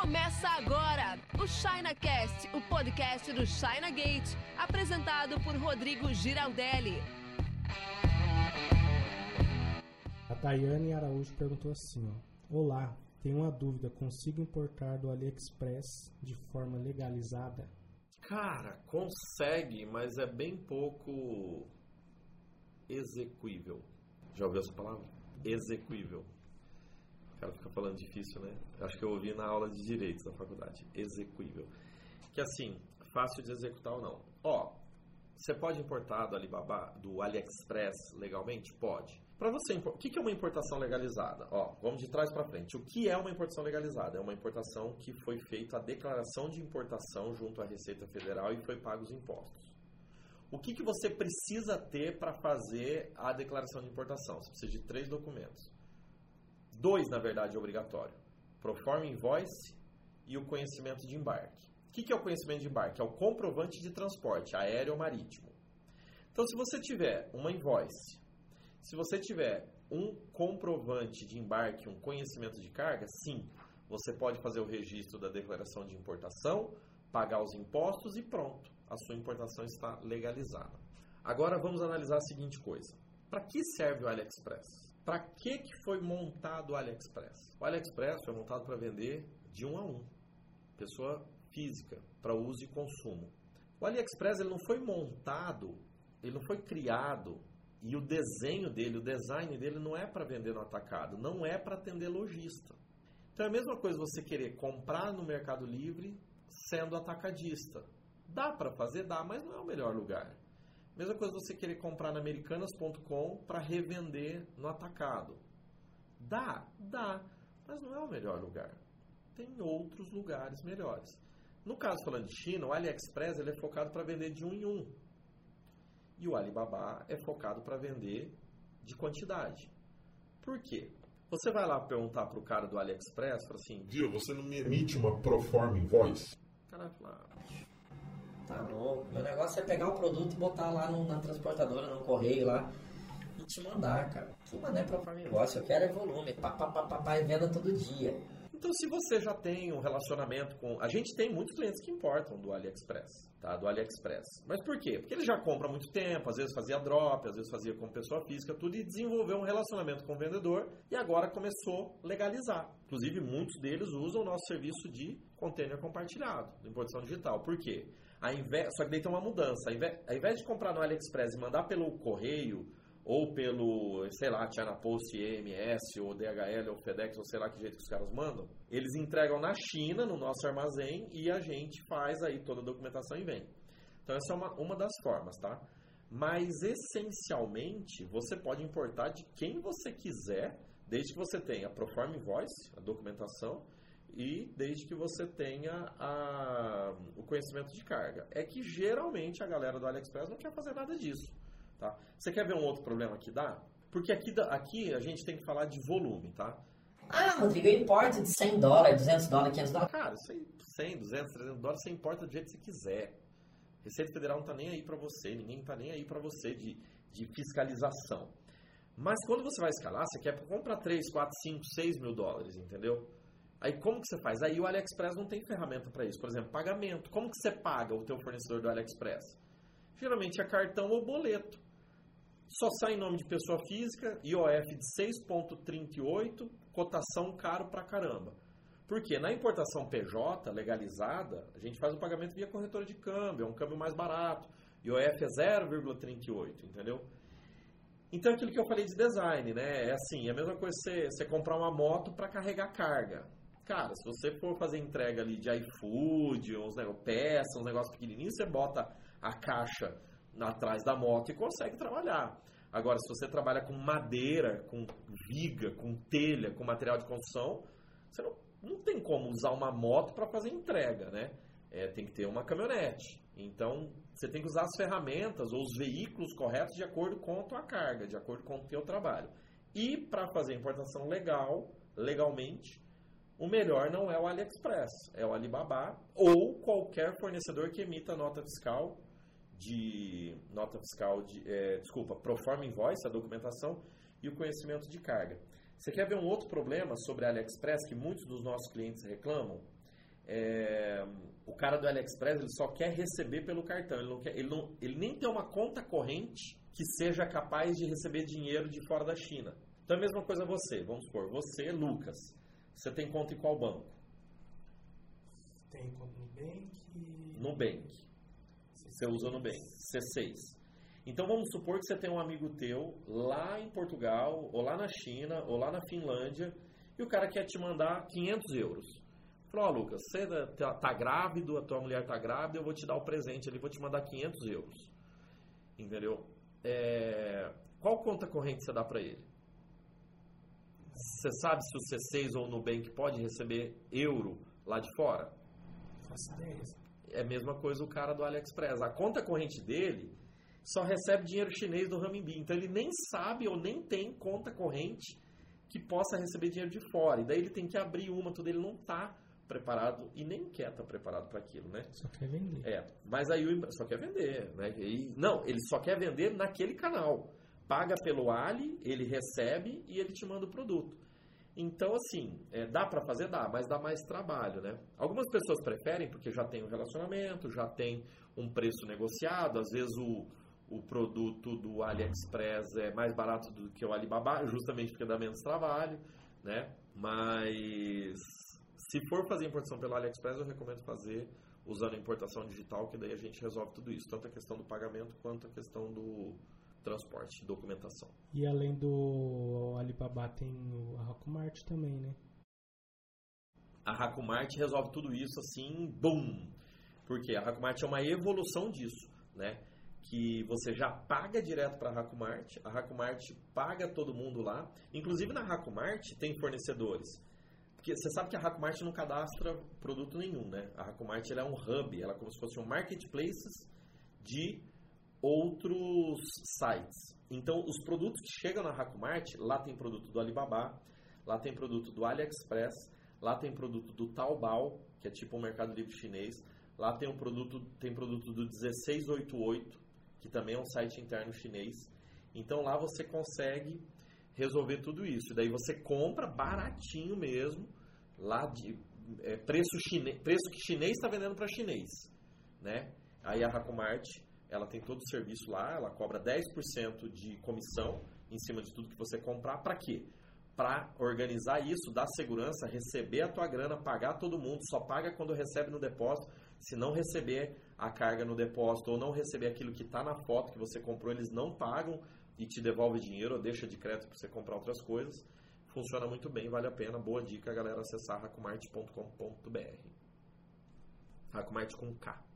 Começa agora o ChinaCast, o podcast do China Gate, apresentado por Rodrigo Giraldelli. A Tayane Araújo perguntou assim: ó, Olá, tenho uma dúvida, consigo importar do AliExpress de forma legalizada? Cara, consegue, mas é bem pouco execuível. Já ouviu essa palavra? Execuível. O cara fica falando difícil, né? Acho que eu ouvi na aula de direitos da faculdade. Execuível. Que assim, fácil de executar ou não. Ó, você pode importar do Alibaba, do AliExpress legalmente? Pode. Para você, o que é uma importação legalizada? Ó, vamos de trás para frente. O que é uma importação legalizada? É uma importação que foi feita a declaração de importação junto à Receita Federal e foi pago os impostos. O que, que você precisa ter para fazer a declaração de importação? Você precisa de três documentos. Dois, na verdade, é obrigatório. Proforma invoice e o conhecimento de embarque. O que, é o conhecimento de embarque? É o comprovante de transporte, aéreo ou marítimo. Então, se você tiver uma invoice, se você tiver um comprovante de embarque, um conhecimento de carga, sim, você pode fazer o registro da declaração de importação, pagar os impostos e pronto, a sua importação está legalizada. Agora vamos analisar a seguinte coisa: para que serve o AliExpress? Para que, que foi montado o AliExpress? O AliExpress foi montado para vender de um a um, pessoa física, para uso e consumo. O AliExpress ele não foi montado, ele não foi criado e o desenho dele, o design dele não é para vender no atacado, não é para atender lojista. Então é a mesma coisa você querer comprar no Mercado Livre sendo atacadista. Dá para fazer? Dá, mas não é o melhor lugar. Mesma coisa você querer comprar na americanas.com para revender no atacado. Dá, dá, mas não é o melhor lugar. Tem outros lugares melhores. No caso falando de China, o AliExpress ele é focado para vender de um em um. E o Alibaba é focado para vender de quantidade. Por quê? Você vai lá perguntar para o cara do AliExpress, fala assim... Viu, você não me emite uma proforma invoice? O cara vai falar... Tá louco. Meu negócio é pegar o produto e botar lá no, na transportadora, no correio lá e te mandar, cara. Que mané pra farm invoice? Eu quero é volume. Pá, pá, pá, pá, pá, e venda todo dia. Então, se você já tem um relacionamento com. A gente tem muitos clientes que importam do AliExpress, tá? Do AliExpress. Mas por quê? Porque ele já compra há muito tempo, às vezes fazia drop, às vezes fazia com pessoa física, tudo, e desenvolveu um relacionamento com o vendedor e agora começou a legalizar. Inclusive, muitos deles usam o nosso serviço de container compartilhado, de importação digital. Por quê? Invés... Só que daí tem uma mudança. Ao invés... Ao invés de comprar no AliExpress e mandar pelo correio ou pelo, sei lá, China Post, EMS, ou DHL, ou FedEx, ou sei lá que jeito que os caras mandam, eles entregam na China, no nosso armazém, e a gente faz aí toda a documentação e vem. Então essa é uma, uma das formas, tá? Mas essencialmente você pode importar de quem você quiser, desde que você tenha a Proforma Invoice, a documentação, e desde que você tenha a, o conhecimento de carga. É que geralmente a galera do AliExpress não quer fazer nada disso. Tá? Você quer ver um outro problema que dá? Porque aqui, aqui a gente tem que falar de volume, tá? Ah, Rodrigo, eu importo de 100 dólares, 200 dólares, 500 dólares. Cara, isso aí, 100, 200, 300 dólares, você importa do jeito que você quiser. Receita Federal não tá nem aí para você, ninguém tá nem aí para você de, de fiscalização. Mas quando você vai escalar, você quer comprar 3, 4, 5, 6 mil dólares, entendeu? Aí como que você faz? Aí o AliExpress não tem ferramenta para isso. Por exemplo, pagamento. Como que você paga o teu fornecedor do AliExpress? Geralmente é cartão ou boleto. Só sai em nome de pessoa física, IOF de 6,38, cotação caro pra caramba. Por quê? Na importação PJ legalizada, a gente faz o pagamento via corretora de câmbio, é um câmbio mais barato. IOF é 0,38, entendeu? Então aquilo que eu falei de design, né? É assim, é a mesma coisa você, você comprar uma moto para carregar carga. Cara, se você for fazer entrega ali de iFood, uns negócios, peças, uns negócios pequenininhos, você bota a caixa atrás da moto e consegue trabalhar. Agora, se você trabalha com madeira, com viga, com telha, com material de construção, você não, não tem como usar uma moto para fazer entrega, né? É, tem que ter uma caminhonete. Então, você tem que usar as ferramentas ou os veículos corretos de acordo com a tua carga, de acordo com o teu trabalho. E para fazer importação legal, legalmente, o melhor não é o AliExpress, é o Alibaba ou qualquer fornecedor que emita nota fiscal de nota fiscal de, é, desculpa, proforma invoice, a documentação e o conhecimento de carga. Você quer ver um outro problema sobre AliExpress que muitos dos nossos clientes reclamam? é, o cara do AliExpress ele só quer receber pelo cartão. Ele, não quer, ele, não, ele nem tem uma conta corrente que seja capaz de receber dinheiro de fora da China. Então é a mesma coisa você. Vamos supor, você, Lucas, você tem conta em qual banco? Tem conta no Nubank. Nubank. Você usa o Nubank. C6. Então vamos supor que você tem um amigo teu lá em Portugal, ou lá na China, ou lá na Finlândia, e o cara quer te mandar 500 euros. Falou, ó oh, Lucas, você tá, tá grávido, a tua mulher tá grávida, eu vou te dar o presente ali, vou te mandar 500 euros. Entendeu? É... Qual conta corrente você dá para ele? Você sabe se o C6 ou o Nubank pode receber euro lá de fora? É a mesma coisa o cara do AliExpress. A conta corrente dele só recebe dinheiro chinês do Renminbi. Então ele nem sabe ou nem tem conta corrente que possa receber dinheiro de fora. E daí ele tem que abrir uma, tudo. Ele não está preparado e nem quer estar tá preparado para aquilo, né? Só quer vender. É, mas aí o só quer vender, né? E, não, ele só quer vender naquele canal. Paga pelo Ali, ele recebe e ele te manda o produto. Então, assim, é, dá para fazer? Dá, mas dá mais trabalho, né? Algumas pessoas preferem porque já tem um relacionamento, já tem um preço negociado, às vezes o, o produto do AliExpress é mais barato do que o Alibaba, justamente porque dá menos trabalho, né? Mas se for fazer importação pelo AliExpress, eu recomendo fazer usando importação digital, que daí a gente resolve tudo isso, tanto a questão do pagamento quanto a questão do transporte, documentação. E além do Alibaba tem a Hakumart também, né? A Hakumart resolve tudo isso assim, bum! Porque a Hakumart é uma evolução disso, né? Que você já paga direto para a Hakumart, a Hakumart paga todo mundo lá. Inclusive na Hakumart tem fornecedores porque você sabe que a Hakumart não cadastra produto nenhum, né? A Hakumart é um hub, ela é como se fosse um marketplace de outros sites. Então, os produtos que chegam na Hakumart, lá tem produto do Alibaba, lá tem produto do AliExpress, lá tem produto do Taobao, que é tipo um mercado livre chinês, lá tem um produto, tem produto do 1688, que também é um site interno chinês. Então, lá você consegue resolver tudo isso. Daí você compra baratinho mesmo, lá de é, preço, chine, preço que chinês está vendendo para chinês. Né? Aí a Hakumart, ela tem todo o serviço lá, ela cobra 10% de comissão em cima de tudo que você comprar. Para quê? Para organizar isso, dar segurança, receber a tua grana, pagar todo mundo, só paga quando recebe no depósito. Se não receber a carga no depósito ou não receber aquilo que está na foto que você comprou, eles não pagam e te devolve dinheiro ou deixa de crédito para você comprar outras coisas. Funciona muito bem, vale a pena. Boa dica, galera, acessar racomart.com.br. Racomart com K.